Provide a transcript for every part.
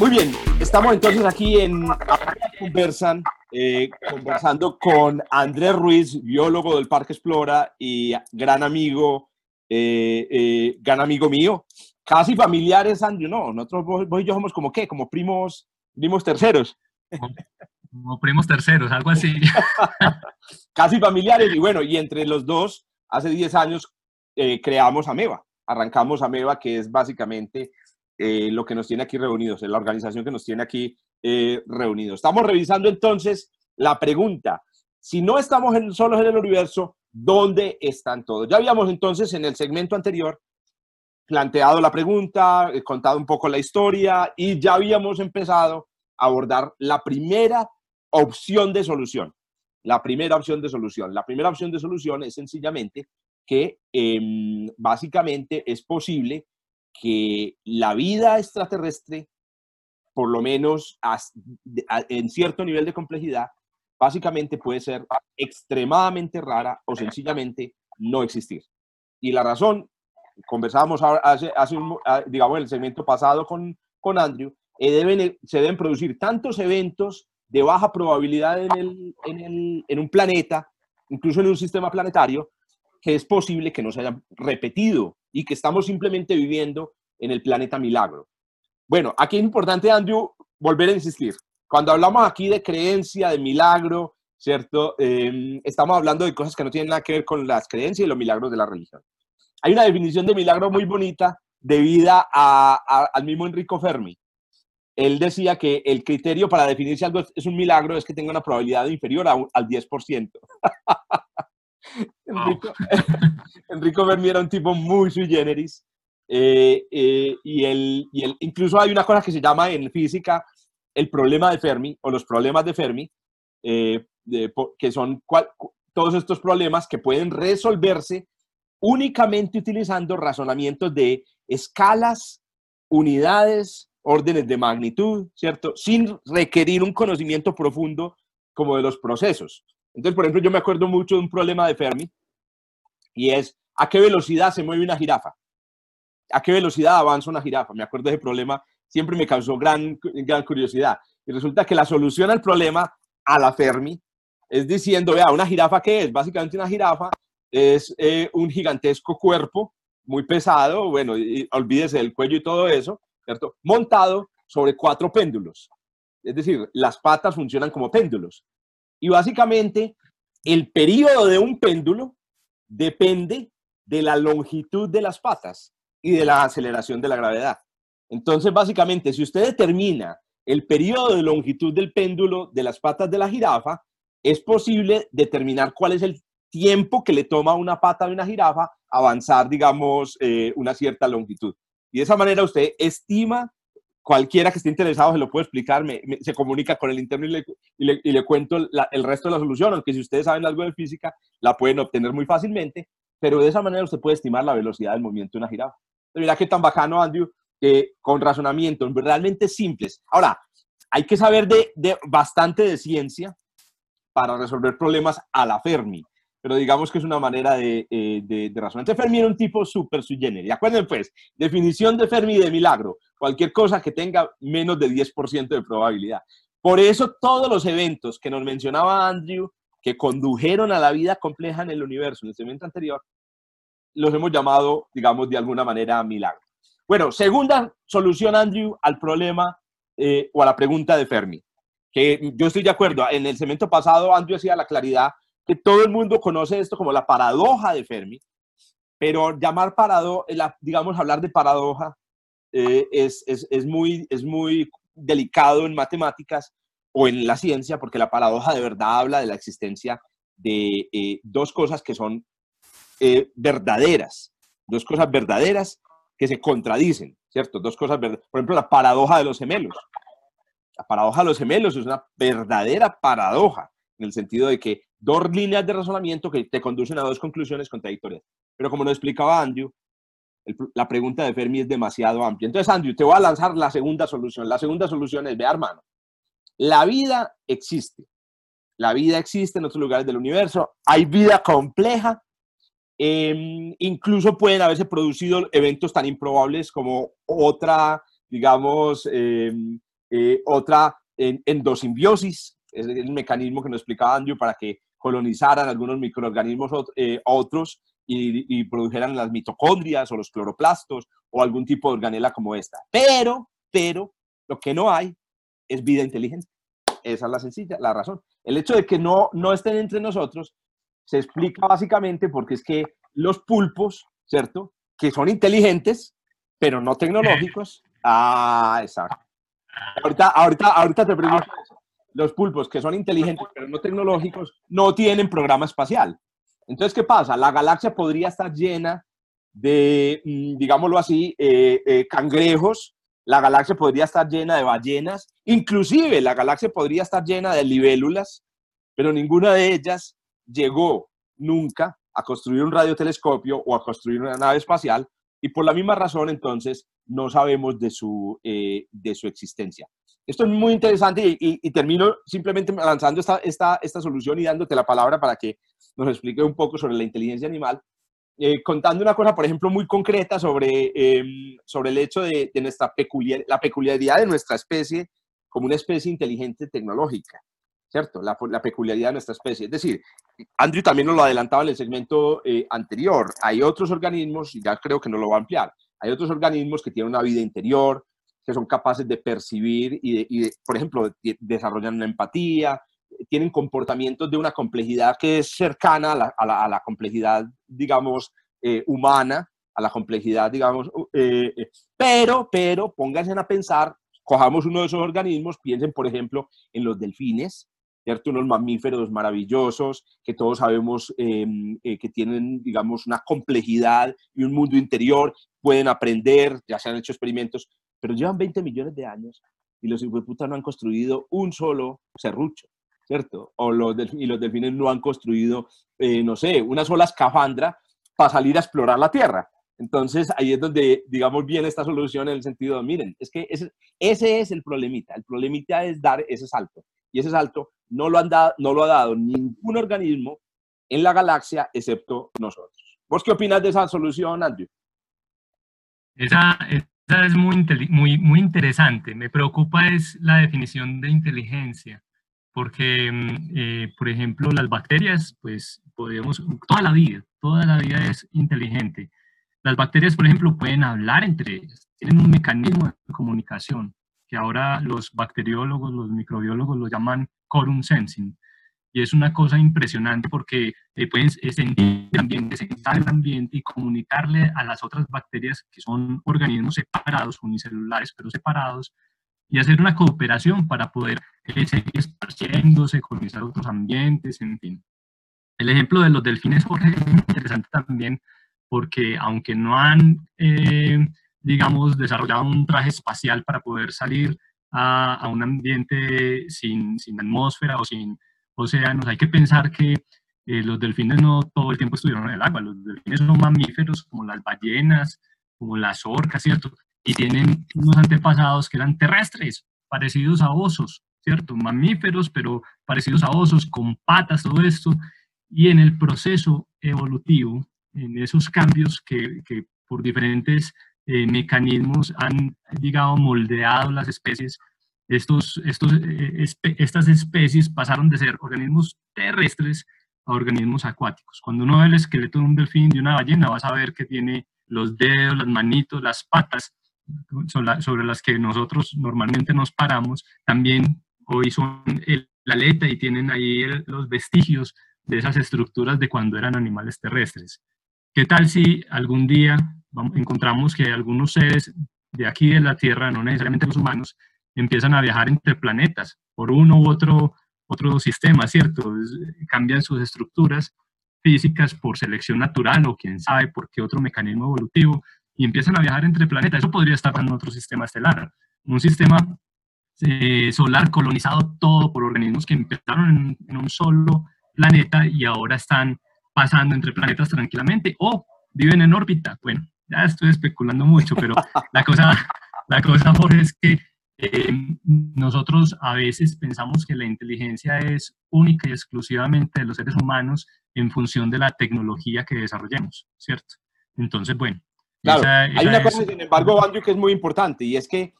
Muy bien, estamos entonces aquí en Conversan, eh, conversando con Andrés Ruiz, biólogo del Parque Explora y gran amigo, eh, eh, gran amigo mío, casi familiares, Andrew, no, nosotros vos, y yo somos como qué, como primos, primos terceros. Como, primos terceros, algo así. casi familiares, y bueno, y entre los dos, hace 10 años creamos Ameba, arrancamos Ameba, que es básicamente eh, lo que nos tiene aquí reunidos, la organización que nos tiene aquí eh, reunidos. Estamos revisando entonces la pregunta, si no estamos en, solos en el universo, ¿dónde están todos? Ya habíamos entonces en el segmento anterior planteado la pregunta, eh, contado un poco la historia y ya habíamos empezado a abordar la primera opción de solución. La primera opción de solución. La primera opción de solución es sencillamente que em, básicamente es posible que la vida extraterrestre, por lo menos en cierto nivel de complejidad, básicamente puede ser extremadamente rara o sencillamente no existir. Y la razón, conversábamos hace, hace un, ah, digamos, en el segmento pasado con, con Andrew, eh, deben, se deben producir tantos eventos de baja probabilidad en, el, en un planeta, incluso en un sistema planetario, que es posible que no se haya repetido y que estamos simplemente viviendo en el planeta milagro. Bueno, aquí es importante, Andrew, volver a insistir. Cuando hablamos aquí de creencia, de milagro, ¿cierto? Em, estamos hablando de cosas que no tienen nada que ver con las creencias y los milagros de la religión. Hay una definición de milagro muy bonita debida al mismo Enrico Fermi. Él decía que el criterio para definir si algo es un milagro es que tenga una probabilidad inferior al 10%. Enrico, Enrico Fermi era un tipo muy sui generis. Eh, eh, y, el, y el, incluso hay una cosa que se llama en física el problema de Fermi o los problemas de Fermi, eh, que son todos estos problemas que pueden resolverse únicamente utilizando razonamientos de escalas, unidades, órdenes de magnitud, ¿cierto? Sin requerir un conocimiento profundo como de los procesos. Entonces, por ejemplo, yo me acuerdo mucho de un problema de Fermi y es a qué velocidad se mueve una jirafa. ¿A qué velocidad avanza una jirafa? Me acuerdo de ese problema, siempre me causó gran, gran curiosidad. Y resulta que la solución al problema a la Fermi es diciendo, vea, ¿una jirafa qué es? Básicamente una jirafa es eh, un gigantesco cuerpo muy pesado, bueno, olvídese del cuello y todo eso, ¿cierto? Montado sobre cuatro péndulos. Es decir, las patas funcionan como péndulos. Y básicamente, el periodo de un péndulo depende de la longitud de las patas y de la aceleración de la gravedad. Entonces, básicamente, si usted determina el periodo de longitud del péndulo de las patas de la jirafa, es posible determinar cuál es el tiempo que le toma a una pata de una jirafa avanzar, digamos, eh, una cierta longitud. Y de esa manera usted estima cualquiera que esté interesado se lo puede explicar, se comunica con el interno y le, y le, cuento el resto de la solución, aunque si ustedes saben algo de física, la pueden obtener muy fácilmente, pero de esa manera usted puede estimar la velocidad del movimiento de una jirafa. Mira qué tan bacano, Andrew, que con razonamientos realmente simples. Ahora, hay que saber de, de bastante de ciencia para resolver problemas a la Fermi pero digamos que es una manera de, eh, de, de razonar. Fermi era un tipo súper sui generis. Acuérdense pues, definición de Fermi de milagro, cualquier cosa que tenga menos de 10% de probabilidad. Por eso todos los eventos que nos mencionaba Andrew, que condujeron a la vida compleja en el universo en el segmento anterior, los hemos llamado, digamos, de alguna manera milagro. Bueno, segunda solución, Andrew, al problema eh, o a la pregunta de Fermi, que yo estoy de acuerdo. En el segmento pasado, Andrew hacía la claridad que todo el mundo conoce esto como la paradoja de Fermi, pero llamar paradoja, digamos, hablar de paradoja eh, es, es, es, muy, es muy delicado en matemáticas o en la ciencia, porque la paradoja de verdad habla de la existencia de eh, dos cosas que son eh, verdaderas, dos cosas verdaderas que se contradicen. ¿cierto? Dos cosas verdaderas. Por ejemplo, la paradoja de los gemelos. La paradoja de los gemelos es una verdadera paradoja, en el sentido de que dos líneas de razonamiento que te conducen a dos conclusiones contradictorias. Pero como lo explicaba Andrew, la pregunta de Fermi es demasiado amplia. Entonces, Andrew, te voy a lanzar la segunda solución. La segunda solución es, vea, hermano, la vida existe. La vida existe en otros lugares del universo. Hay vida compleja. Em, incluso pueden haberse producido eventos tan improbables como otra, digamos, em, eh, otra en, endosimbiosis. Es el mecanismo que nos explicaba Andrew para que colonizaran algunos microorganismos eh, otros y, produjeran las mitocondrias o los cloroplastos o algún tipo de organela como esta. Pero, pero, lo que no hay es vida inteligente. Esa es la sencilla, la razón. El hecho de que no, no estén entre nosotros se explica básicamente porque es que los pulpos, ¿cierto? Que son inteligentes, pero no tecnológicos. Ah, exacto. Ahorita, ahorita, ahorita te pregunto Los pulpos que son inteligentes, pero no tecnológicos, no tienen programa espacial. Entonces, ¿qué pasa? La galaxia podría estar llena de, mm, digámoslo así, eh, eh, cangrejos, la galaxia podría estar llena de ballenas, inclusive la galaxia podría estar llena de libélulas, pero ninguna de ellas llegó nunca a construir un radiotelescopio o a construir una nave espacial y por la misma razón entonces no sabemos de su, eh, de su existencia. Esto es muy interesante y, termino simplemente lanzando esta, esta, esta solución y dándote la palabra para que nos explique un poco sobre la inteligencia animal, eh, contando una cosa, por ejemplo, muy concreta sobre, em, sobre el hecho de, nuestra peculiar, la peculiaridad de nuestra especie como una especie inteligente tecnológica, ¿cierto? La, la, peculiaridad de nuestra especie. Es decir, Andrew también nos lo adelantaba en el segmento eh, anterior. Hay otros organismos, y ya creo que no lo va a ampliar, hay otros organismos que tienen una vida interior, que son capaces de percibir y, por ejemplo, desarrollan una empatía, tienen comportamientos de una complejidad que es cercana a la, complejidad, digamos, eh, humana, a la complejidad, digamos, eh, eh, pero, pero pónganse a pensar, cojamos uno de esos organismos, piensen, por ejemplo, en los delfines, ¿cierto? Unos mamíferos maravillosos que todos sabemos em, que tienen, digamos, una complejidad y un mundo interior, pueden aprender, ya se han hecho experimentos, pero llevan 20 millones de años y los putas no han construido un solo serrucho. ¿cierto? O los y los delfines no han construido, eh, no sé, una sola escafandra para salir a explorar la Tierra. Entonces, ahí es donde, digamos, viene esta solución en el sentido de, miren, es que ese, es el problemita. El problemita es dar ese salto. Y ese salto no lo, han dado, no lo ha dado ningún organismo en la galaxia excepto nosotros. ¿Vos qué opinas de esa solución, Andrew? Esa es muy, muy, muy interesante. Me preocupa es la definición de inteligencia porque, mm, eh, por ejemplo, las bacterias, pues podemos, toda la vida, toda la vida es inteligente. Las bacterias, por ejemplo, pueden hablar entre ellas, tienen un mecanismo de comunicación que ahora los bacteriólogos, los microbiólogos lo llaman quorum sensing. Y es una cosa impresionante porque eh, pueden sentir el ambiente, sentir el ambiente y comunicarle a las otras bacterias que son organismos separados, unicelulares, pero separados, y hacer una cooperación para poder eh, seguir esparciéndose, colonizar otros ambientes, en fin. El ejemplo de los delfines, Jorge, es interesante también porque aunque no han, eh, digamos, desarrollado un traje espacial para poder salir a, a un ambiente sin, sin, atmósfera o sin océanos, hay que pensar que eh, los delfines no todo el tiempo estuvieron en el agua. Los delfines son mamíferos como las ballenas, como las orcas, ¿cierto? y tienen unos antepasados que eran terrestres, parecidos a osos, ¿cierto? Mamíferos, pero parecidos a osos, con patas, todo esto. Y en el proceso evolutivo, en esos cambios que, que por diferentes eh, mecanismos han, digamos, moldeado las especies, estos, eh, estas especies pasaron de ser organismos terrestres a organismos acuáticos. Cuando uno ve el esqueleto de un delfín, de una ballena, vas a ver que tiene los dedos, las manitos, las patas, sobre las que nosotros normalmente nos paramos, también hoy son la aleta y tienen ahí los vestigios de esas estructuras de cuando eran animales terrestres. ¿Qué tal si algún día encontramos que algunos seres de aquí de la Tierra, no necesariamente los humanos, empiezan a viajar entre planetas por uno u otro, otro sistema, ¿cierto? Cambian sus estructuras físicas por selección natural o quién sabe por qué otro mecanismo evolutivo y empiezan a viajar entre planetas. Eso podría estar en otro sistema estelar, un sistema eh, solar colonizado todo por organismos que empezaron en, un solo planeta y ahora están pasando entre planetas tranquilamente o viven en órbita. Bueno, ya estoy especulando mucho, pero la cosa, la cosa por es que eh, nosotros a veces pensamos que la inteligencia es única y exclusivamente de los seres humanos en función de la tecnología que desarrollemos, ¿cierto? Entonces, bueno. Claro, hay una cosa, sin embargo, Andrew, que es muy importante y es que,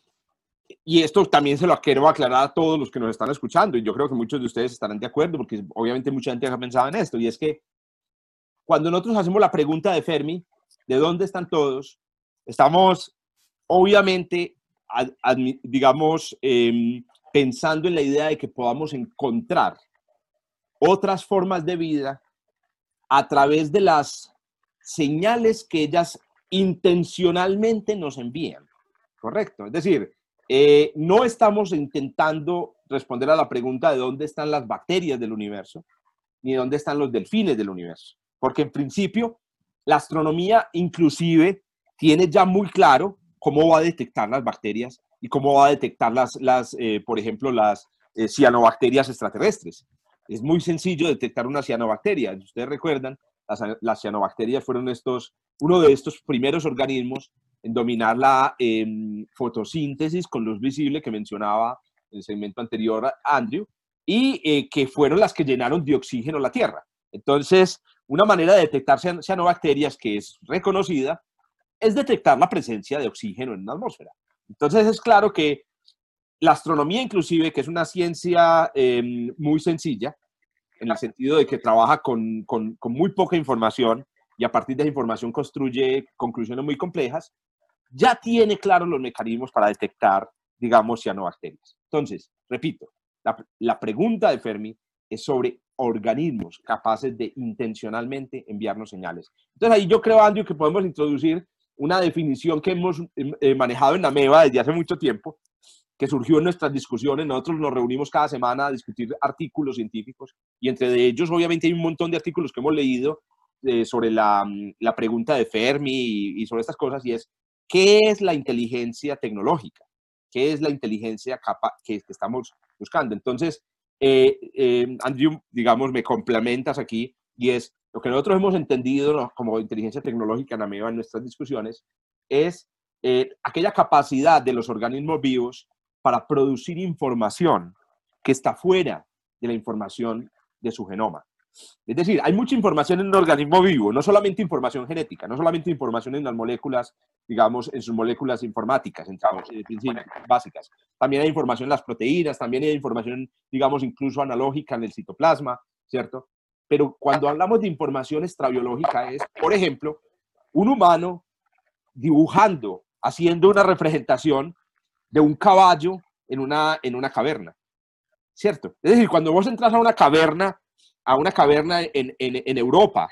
y esto también se lo quiero aclarar a todos los que nos están escuchando y yo creo que muchos de ustedes estarán de acuerdo porque obviamente mucha gente ha pensado en esto y es que cuando nosotros hacemos la pregunta de Fermi, ¿de dónde están todos? Estamos obviamente digamos, em, pensando en la idea de que podamos encontrar otras formas de vida a través de las señales que ellas intencionalmente nos envían. Correcto. Es decir, eh, no estamos intentando responder a la pregunta de dónde están las bacterias del universo, ni dónde están los delfines del universo. Porque en principio, la astronomía inclusive tiene ya muy claro cómo va a detectar las bacterias y cómo va a detectar las, las eh, por ejemplo, las eh, cianobacterias extraterrestres. Es muy sencillo detectar una cianobacteria. Ustedes recuerdan, las, cianobacterias fueron estos, uno de estos primeros organismos en dominar la em, fotosíntesis con luz visible que mencionaba en el segmento anterior Andrew, y eh, que fueron las que llenaron de oxígeno la Tierra. Entonces, una manera de detectar cianobacterias que es reconocida es detectar la presencia de oxígeno en una atmósfera. Entonces es claro que la astronomía inclusive, que es una ciencia em, muy sencilla, en el sentido de que trabaja con, con, muy poca información y a partir de esa información construye conclusiones muy complejas, ya tiene claros los mecanismos para detectar, digamos, cianobacterias. Entonces, repito, la, la pregunta de Fermi es sobre organismos capaces de intencionalmente enviarnos señales. Entonces ahí yo creo, Andrew, que podemos introducir una definición que hemos eh, eh, manejado en la MEVA desde hace mucho tiempo, que surgió en nuestras discusiones. Nosotros nos reunimos cada semana a discutir artículos científicos y entre ellos obviamente hay un montón de artículos que hemos leído eh, sobre la, mm, la, pregunta de Fermi y, sobre estas cosas y es, ¿qué es la inteligencia tecnológica? ¿Qué es la inteligencia capa que, estamos buscando? Entonces, Andrew, digamos, me complementas aquí y es, lo que nosotros hemos entendido como inteligencia tecnológica en AMEBA en nuestras discusiones es eh, aquella capacidad de los organismos vivos para producir información que está fuera de la información de su genoma. Es decir, hay mucha información en un organismo vivo, no solamente información genética, no solamente información en las moléculas, digamos, en sus moléculas informáticas, en sus básicas. También hay información en las proteínas, también hay información, digamos, incluso analógica en el citoplasma, ¿cierto? Pero cuando hablamos de información extrabiológica es, por ejemplo, un humano dibujando, haciendo una representación de un caballo en una, en una caverna, ¿cierto? Es decir, cuando vos entras a una caverna, a una caverna en, en, Europa,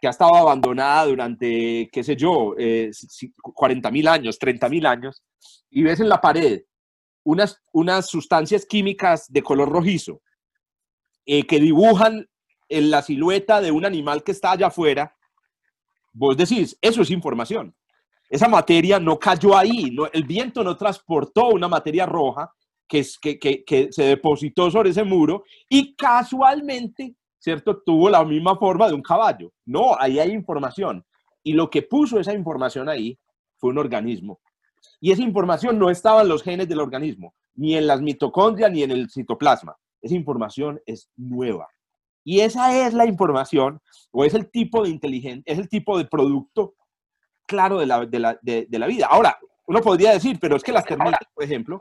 que ha estado abandonada durante, qué sé yo, eh, 40 mil años, 30 mil años, y ves en la pared unas, unas sustancias químicas de color rojizo eh, que dibujan en la silueta de un animal que está allá afuera, vos decís, eso es información. Esa materia no cayó ahí, no, el viento no transportó una materia roja que, que, que, que se depositó sobre ese muro y casualmente, ¿cierto?, tuvo la misma forma de un caballo. No, ahí hay información. Y lo que puso esa información ahí fue un organismo. Y esa información no estaba en los genes del organismo, ni en las mitocondrias, ni en el citoplasma. Esa información es nueva. Y esa es la información o es el tipo de inteligencia, es el tipo de producto claro de la, de la, de, la vida. Ahora, uno podría decir, pero es que las termitas, por ejemplo,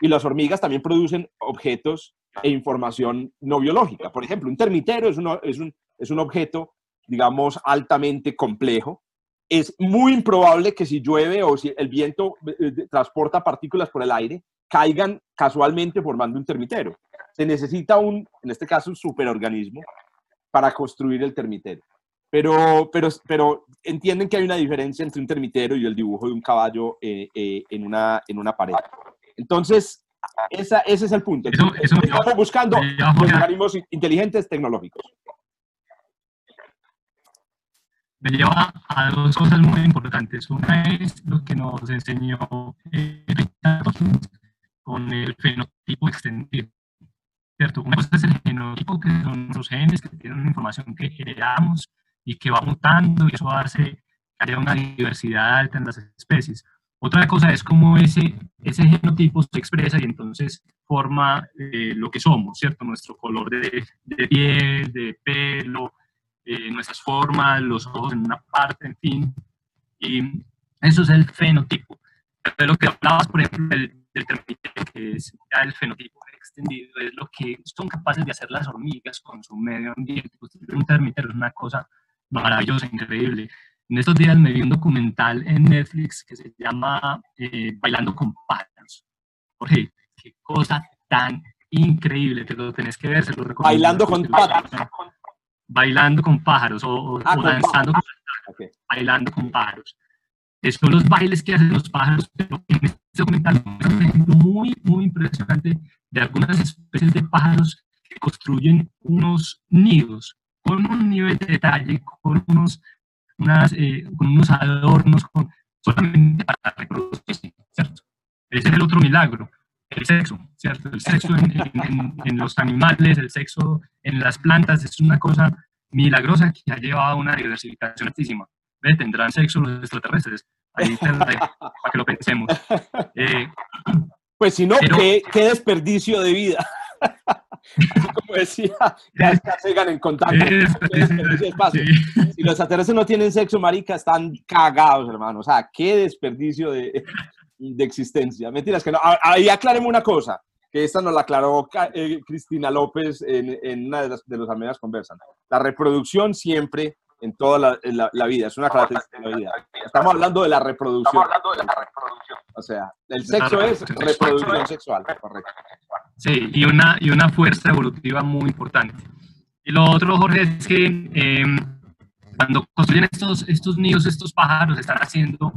y las hormigas también producen objetos e información no biológica. Por ejemplo, un termitero es, uno, es, un, es un objeto, digamos, altamente complejo. Es muy improbable que si llueve o si el viento eh, eh, transporta partículas por el aire, caigan casualmente formando un termitero se necesita un, en este caso, un superorganismo para construir el termitero. Pero, pero, pero entienden que hay una diferencia entre un termitero y el dibujo de un caballo eh, eh, en, una, en una pared. Entonces, esa, ese es el punto. Estamos buscando organismos inteligentes tecnológicos. me lleva a dos cosas muy importantes. Una es lo que nos enseñó eh, con el fenotipo extendido. ¿Cierto? Una cosa es el genotipo, que son los genes que tienen una información que heredamos y que va mutando y eso hace que haya una diversidad alta en las especies. Otra cosa es cómo ese, ese genotipo se expresa y entonces forma eh, lo que somos, ¿cierto? Nuestro color de, de piel, de pelo, eh, nuestras formas, los ojos en una parte, en fin. Y eso es el fenotipo. Pero lo que hablabas, por ejemplo, del, del que es ya el fenotipo extendido, es lo que son capaces de hacer las hormigas con su medio ambiente. Un termitero es una cosa maravillosa, increíble. En estos días me vi un documental en Netflix que se llama eh, Bailando con pájaros. Jorge, qué cosa tan increíble, te lo tenés que ver, se lo recomiendo. Bailando con pájaros bailando con pájaros o, Ah, o con danzando con, Ok. bailando con pájaros. Son los bailes que hacen los pájaros, pero en documental muy, muy impresionante de algunas especies de pájaros que construyen unos nidos con un nivel de detalle, con unos, unas, eh, con unos adornos, con, solamente para reproducirse, ¿cierto? Ese es el otro milagro, el sexo, ¿cierto? El sexo en, en- en- los animales, el sexo en las plantas es una cosa milagrosa que ha llevado a una diversificación altísima. ¿Ve? Tendrán sexo los extraterrestres. Ahí te para que lo pensemos. Eh, Pues si no, Pero- ¿qué, qué desperdicio de vida. Como decía Carl Sagan en contacto. sí. Si los extraterrestres no tienen sexo, marica, están cagados, hermano. O sea, qué desperdicio de, de existencia. Mentiras que no. Ahí aclaremos una cosa, que esta nos la aclaró eh, Cristina López en, en una de, las, de los amenas conversan. La reproducción siempre en toda la, en la- la vida, es una característica de la vida. Estamos hablando de la reproducción. O sea, el sexo es reproducción sexual, correcto. Sí, y una, y una fuerza evolutiva muy importante. Y lo otro, Jorge, es que eh, cuando construyen estos, estos nidos, estos pájaros están haciendo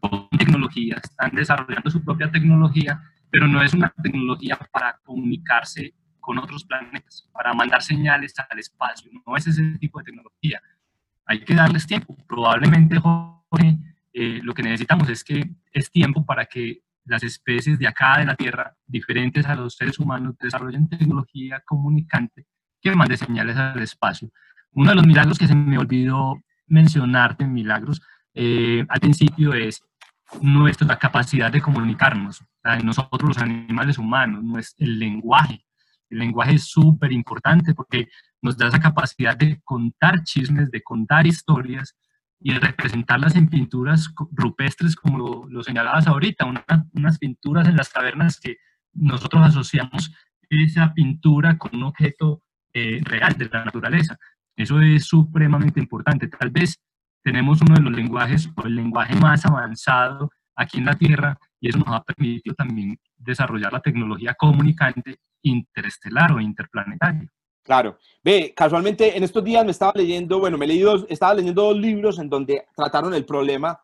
con tecnología, están desarrollando su propia tecnología, pero no es una tecnología para comunicarse con otros planetas, para mandar señales al espacio, no es ese tipo de tecnología. Hay que darles tiempo. Probablemente, Jorge, eh, lo que necesitamos es que es tiempo para que las especies de acá de la Tierra, diferentes a los seres humanos, desarrollen tecnología comunicante que mande señales al espacio. Uno de los milagros que se me olvidó mencionarte en milagros eh, al principio es nuestra capacidad de comunicarnos, sea, nosotros los animales humanos, no es el lenguaje. El lenguaje es súper importante porque nos da esa capacidad de contar chismes, de contar historias y de representarlas en pinturas rupestres como lo, lo señalabas ahorita, una- unas pinturas en las cavernas que nosotros asociamos esa pintura con un objeto eh, real de la naturaleza. Eso es supremamente importante. Tal vez tenemos uno de los lenguajes o el lenguaje más avanzado aquí en la Tierra y eso nos ha permitido también desarrollar la tecnología comunicante interestelar o interplanetaria. Claro. Ve, casualmente en estos días me estaba leyendo, bueno, me he leído, estaba leyendo dos libros en donde trataron el problema,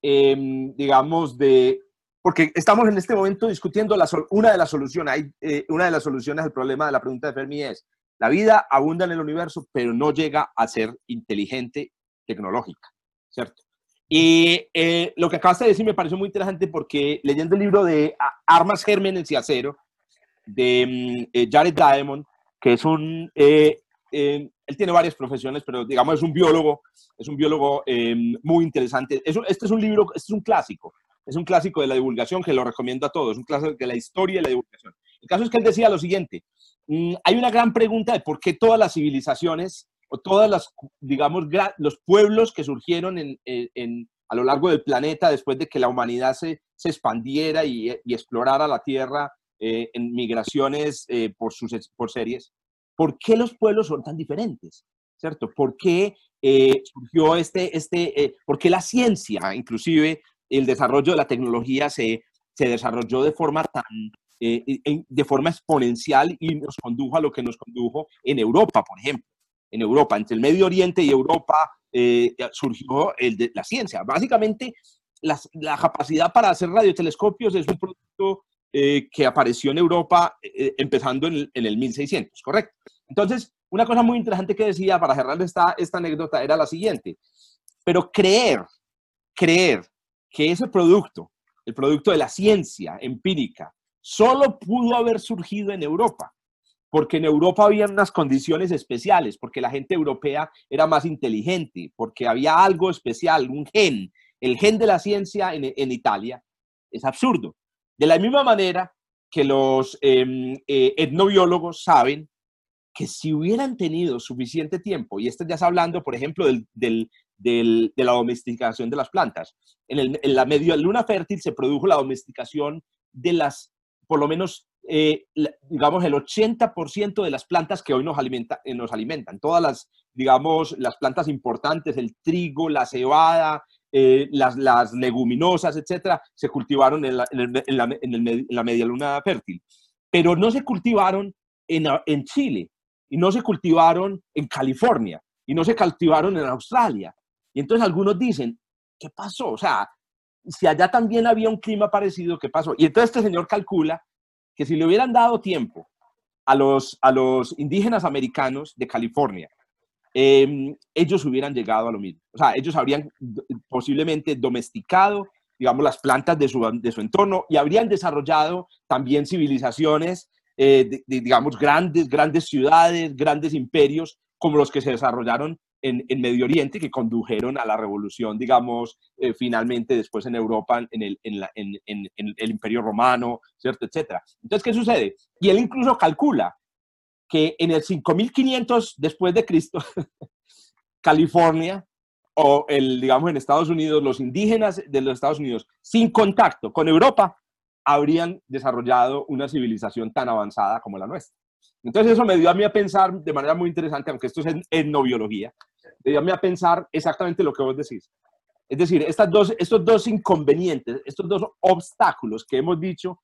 em, digamos, de, porque estamos en este momento discutiendo la, una de las soluciones, hay, eh, una de las soluciones al problema de la pregunta de Fermi es, la vida abunda en el universo, pero no llega a ser inteligente tecnológica, ¿cierto? Y eh, lo que acabas de decir me pareció muy interesante porque leyendo el libro de Armas, Gérmenes y Acero, de mm, eh, Jared Diamond, que es un, eh, eh, él tiene varias profesiones, pero digamos es un biólogo, es un biólogo eh, muy interesante. Es este es un libro, este es un clásico, es un clásico de la divulgación que lo recomiendo a todos, es un clásico de la historia de la divulgación. El caso es que él decía lo siguiente, mm, hay una gran pregunta de por qué todas las civilizaciones o todas las, digamos, los pueblos que surgieron en, en- a lo largo del planeta después de que la humanidad se, se expandiera y, y explorara la Tierra eh, en migraciones eh, por, sus, por series, ¿por qué los pueblos son tan diferentes? ¿Cierto? ¿Por qué eh, surgió este, este eh, por qué la ciencia, inclusive el desarrollo de la tecnología se, se desarrolló de forma tan, eh, de forma exponencial y nos condujo a lo que nos condujo en Europa, por ejemplo. En Europa, entre el Medio Oriente y Europa eh, surgió el de, la ciencia. Básicamente, la capacidad para hacer radiotelescopios es un producto eh, que apareció en Europa eh, empezando en el, en el 1600, ¿correcto? Entonces, una cosa muy interesante que decía para cerrar esta, esta anécdota era la siguiente. Pero creer, creer que ese producto, el producto de la ciencia empírica, solo pudo haber surgido en Europa, porque en Europa había unas condiciones especiales, porque la gente europea era más inteligente, porque había algo especial, un gen, el gen de la ciencia en, Italia, es absurdo. De la misma manera que los em, eh, etnobiólogos saben que si hubieran tenido suficiente tiempo, y esto ya está hablando, por ejemplo, del, de la domesticación de las plantas, en, la media luna fértil se produjo la domesticación de las, por lo menos, eh, digamos, el 80% de las plantas que hoy nos, alimenta, eh, nos alimentan. Todas las, digamos, las plantas importantes, el trigo, la cebada, eh, las, leguminosas, etcétera, se cultivaron en la, la, media luna fértil. Pero no se cultivaron en Chile, y no se cultivaron en California, y no se cultivaron en Australia. Y entonces algunos dicen, ¿qué pasó? O sea, si allá también había un clima parecido, ¿qué pasó? Y entonces este señor calcula que si le hubieran dado tiempo a los, a los indígenas americanos de California, em, ellos hubieran llegado a lo mismo. O sea, ellos habrían posiblemente domesticado, digamos, las plantas de su, de su entorno y habrían desarrollado también civilizaciones eh, digamos, grandes, grandes ciudades, grandes imperios, como los que se desarrollaron en, en Medio Oriente, que condujeron a la revolución, digamos, eh, finalmente después en Europa, en el, en, la, en, el Imperio Romano, ¿cierto? Etcétera. Entonces, ¿qué sucede? Y él incluso calcula que en el 5500 después de Cristo, California o el, digamos, en Estados Unidos, los indígenas de los Estados Unidos, sin contacto con Europa, habrían desarrollado una civilización tan avanzada como la nuestra. Entonces eso me dio a mí a pensar de manera muy interesante, aunque esto es etnobiología, me dio a mí a pensar exactamente lo que vos decís. Es decir, estas dos, estos dos inconvenientes, estos dos obstáculos que hemos dicho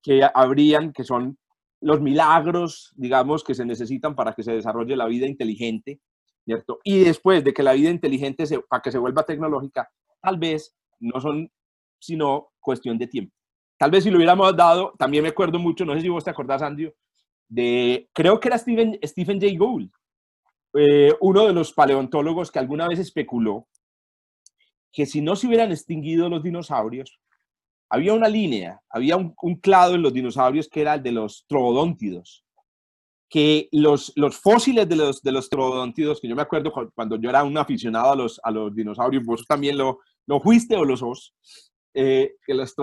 que habrían, que son los milagros, digamos, que se necesitan para que se desarrolle la vida inteligente, ¿cierto? Y después de que la vida inteligente, se, para que se vuelva tecnológica, tal vez no son sino cuestión de tiempo. Tal vez si lo hubiéramos dado, también me acuerdo mucho, no sé si vos te acordás, Andrew, de, creo que era Stephen, Stephen Jay Gould, eh, uno de los paleontólogos que alguna vez especuló que si no se hubieran extinguido los dinosaurios, había una línea, había un, clado en los dinosaurios que era el de los troodóntidos, que los, los fósiles de los, de los troodóntidos, que yo me acuerdo cuando yo era un aficionado a los, a los dinosaurios, vos también lo, lo fuiste o los sos, eh, que los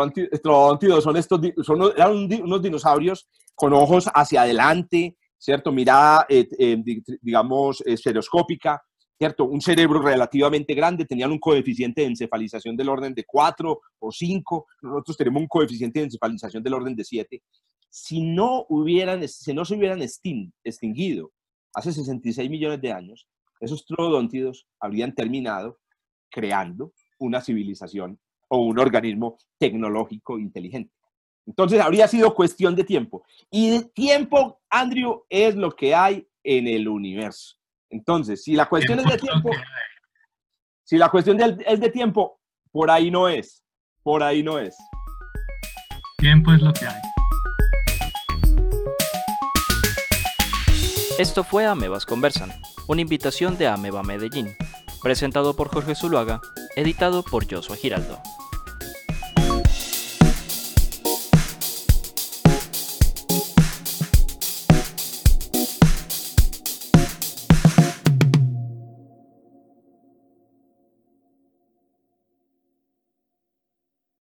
troodóntidos son estos, son, eran unos dinosaurios con ojos hacia adelante, ¿cierto? Mirada, eh, eh, digamos, estereoscópica, ¿cierto? Un cerebro relativamente grande, tenían un coeficiente de encefalización del orden de 4 o 5, nosotros tenemos un coeficiente de encefalización del orden de 7. Si no, hubieran, si no se hubieran extinguido hace 66 millones de años, esos troodóntidos habrían terminado creando una civilización o un organismo tecnológico inteligente. Entonces habría sido cuestión de tiempo. Y de tiempo, Andrew, es lo que hay en el universo. Entonces, si la cuestión es de tiempo, si la cuestión es de tiempo, por ahí no es. Por ahí no es. Tiempo es lo que hay. Esto fue Amebas Conversan, una invitación de Ameba Medellín, presentado por Jorge Zuluaga, editado por Joshua Giraldo.